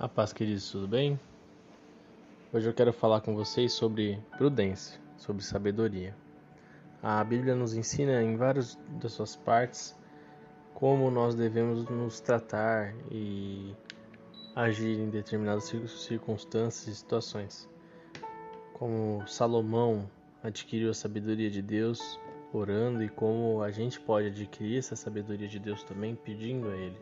A paz, queridos, tudo bem? Hoje eu quero falar com vocês sobre prudência, sobre sabedoria. A Bíblia nos ensina em várias das suas partes como nós devemos nos tratar e agir em determinadas circunstâncias e situações. Como Salomão adquiriu a sabedoria de Deus orando e como a gente pode adquirir essa sabedoria de Deus também pedindo a Ele.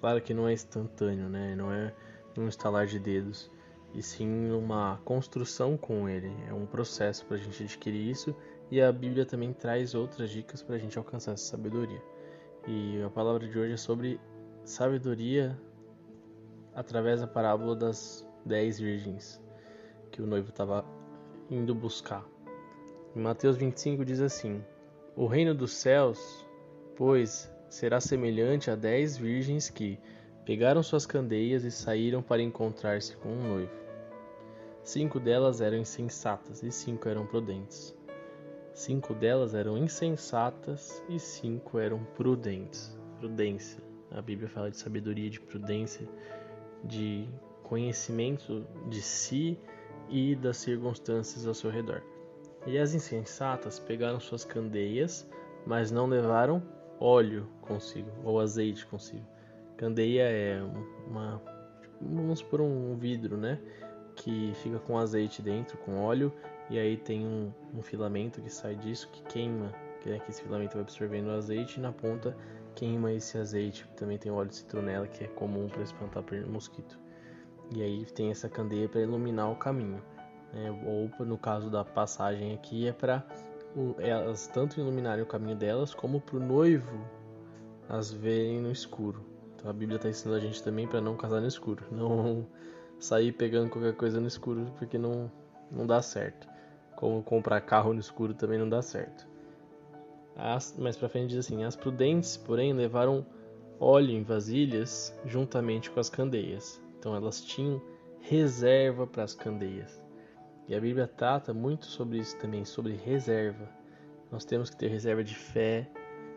Claro que não é instantâneo, né? Não é num estalar de dedos, e sim uma construção com ele. É um processo para a gente adquirir isso e a Bíblia também traz outras dicas para a gente alcançar essa sabedoria. E a palavra de hoje é sobre sabedoria através da parábola das dez virgens que o noivo estava indo buscar. Em Mateus 25 diz assim: O reino dos céus, pois, será semelhante a dez virgens que, Pegaram suas candeias e saíram para encontrar-se com um noivo. Cinco delas eram insensatas e cinco eram prudentes. Cinco delas eram insensatas e cinco eram prudentes. Prudência. A Bíblia fala de sabedoria, de prudência, de conhecimento de si e das circunstâncias ao seu redor. E as insensatas pegaram suas candeias, mas não levaram óleo consigo, ou azeite consigo. Candeia é uma, vamos por um vidro, né? Que fica com azeite dentro, com óleo, e aí tem um, um filamento que sai disso que queima, que, é que esse filamento vai absorvendo o azeite e na ponta queima esse azeite. Também tem óleo de citronela que é comum para espantar mosquito. E aí tem essa candeia para iluminar o caminho. Né? Ou no caso da passagem aqui é para elas tanto iluminarem o caminho delas como para o noivo as verem no escuro. A Bíblia está ensinando a gente também para não casar no escuro, não sair pegando qualquer coisa no escuro porque não, não dá certo. Como comprar carro no escuro também não dá certo. As, mais para frente diz assim: As prudentes, porém, levaram óleo em vasilhas juntamente com as candeias. Então elas tinham reserva para as candeias. E a Bíblia trata muito sobre isso também, sobre reserva. Nós temos que ter reserva de fé,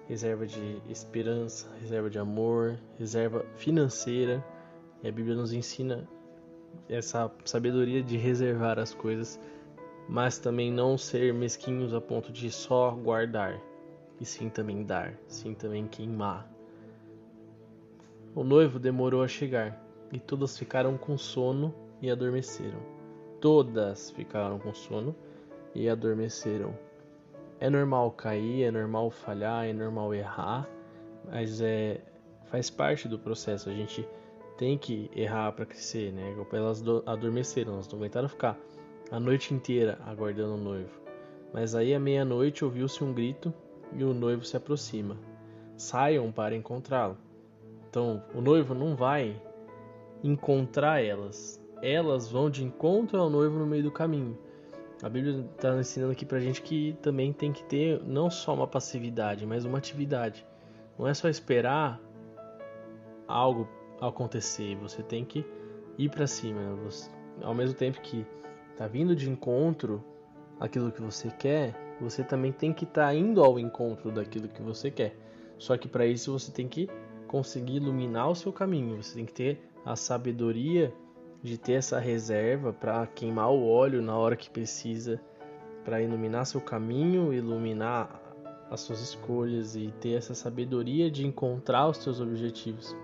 reserva de esperança, reserva de amor, reserva financeira. E a Bíblia nos ensina essa sabedoria de reservar as coisas, mas também não ser mesquinhos a ponto de só guardar, e sim também dar, sim também queimar. O noivo demorou a chegar, e todas ficaram com sono e adormeceram. Todas ficaram com sono e adormeceram. É normal cair, é normal falhar, é normal errar, mas é faz parte do processo. A gente tem que errar para crescer, né? Elas adormeceram, elas não aguentaram ficar a noite inteira aguardando o noivo. Mas aí à meia-noite ouviu-se um grito e o noivo se aproxima. Saiam para encontrá-lo. Então, o noivo não vai encontrar elas. Elas vão de encontro ao noivo no meio do caminho. A Bíblia está ensinando aqui pra gente que também tem que ter não só uma passividade, mas uma atividade. Não é só esperar algo acontecer, você tem que ir para cima. Você, ao mesmo tempo que está vindo de encontro aquilo que você quer, você também tem que estar tá indo ao encontro daquilo que você quer. Só que para isso você tem que conseguir iluminar o seu caminho, você tem que ter a sabedoria de ter essa reserva para queimar o óleo na hora que precisa, para iluminar seu caminho, iluminar as suas escolhas e ter essa sabedoria de encontrar os seus objetivos.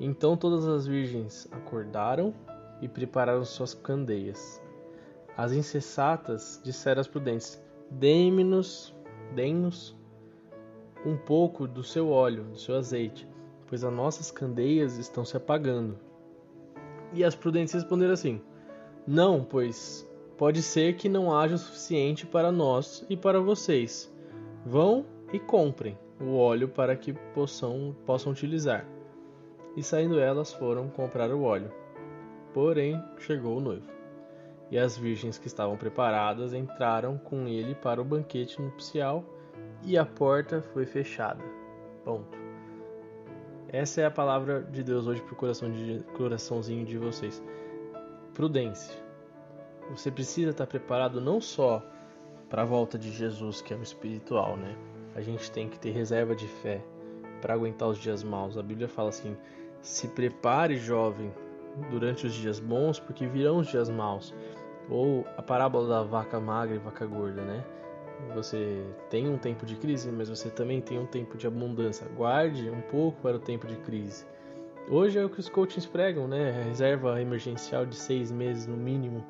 Então todas as virgens acordaram e prepararam suas candeias. As insensatas disseram às prudentes: Dê-nos, dê-nos um pouco do seu óleo, do seu azeite, pois as nossas candeias estão se apagando. E as prudentes responderam assim: Não, pois pode ser que não haja o suficiente para nós e para vocês. Vão e comprem o óleo para que possam, possam utilizar. E saindo elas foram comprar o óleo. Porém, chegou o noivo. E as virgens que estavam preparadas entraram com ele para o banquete nupcial e a porta foi fechada. Ponto. Essa é a palavra de Deus hoje para o coração de, coraçãozinho de vocês. Prudência. Você precisa estar preparado não só para a volta de Jesus, que é o espiritual, né? A gente tem que ter reserva de fé. para aguentar os dias maus. A Bíblia fala assim: se prepare, jovem, durante os dias bons, porque virão os dias maus. Ou a parábola da vaca magra e vaca gorda, né? Você tem um tempo de crise, mas você também tem um tempo de abundância. Guarde um pouco para o tempo de crise. Hoje é o que os coachings pregam, né? A reserva emergencial de seis meses no mínimo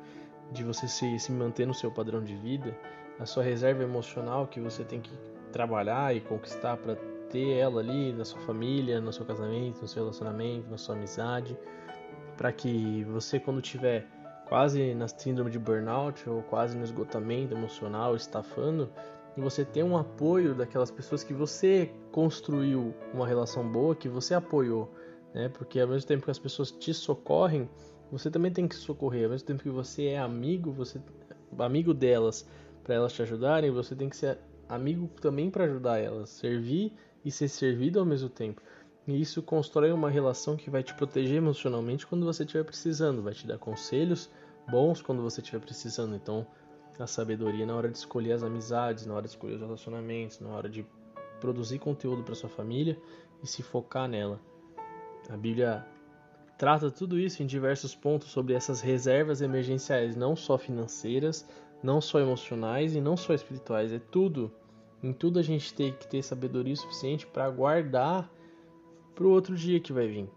de você se, se manter no seu padrão de vida. A sua reserva emocional que você tem que trabalhar e conquistar para ter ela ali na sua família, no seu casamento, no seu relacionamento, na sua amizade, para que você quando tiver quase na síndrome de burnout ou quase no esgotamento emocional, estafando, e você ter um apoio daquelas pessoas que você construiu uma relação boa, que você apoiou, né? Porque ao mesmo tempo que as pessoas te socorrem, você também tem que socorrer. Ao mesmo tempo que você é amigo, você amigo delas para elas te ajudarem, você tem que ser amigo também para ajudar elas, servir e ser servido ao mesmo tempo. E isso constrói uma relação que vai te proteger emocionalmente quando você estiver precisando, vai te dar conselhos bons quando você estiver precisando. Então, a sabedoria na hora de escolher as amizades, na hora de escolher os relacionamentos, na hora de produzir conteúdo para sua família e se focar nela. A Bíblia trata tudo isso em diversos pontos sobre essas reservas emergenciais, não só financeiras, não só emocionais e não só espirituais, é tudo. Em tudo a gente tem que ter sabedoria suficiente para guardar para o outro dia que vai vir.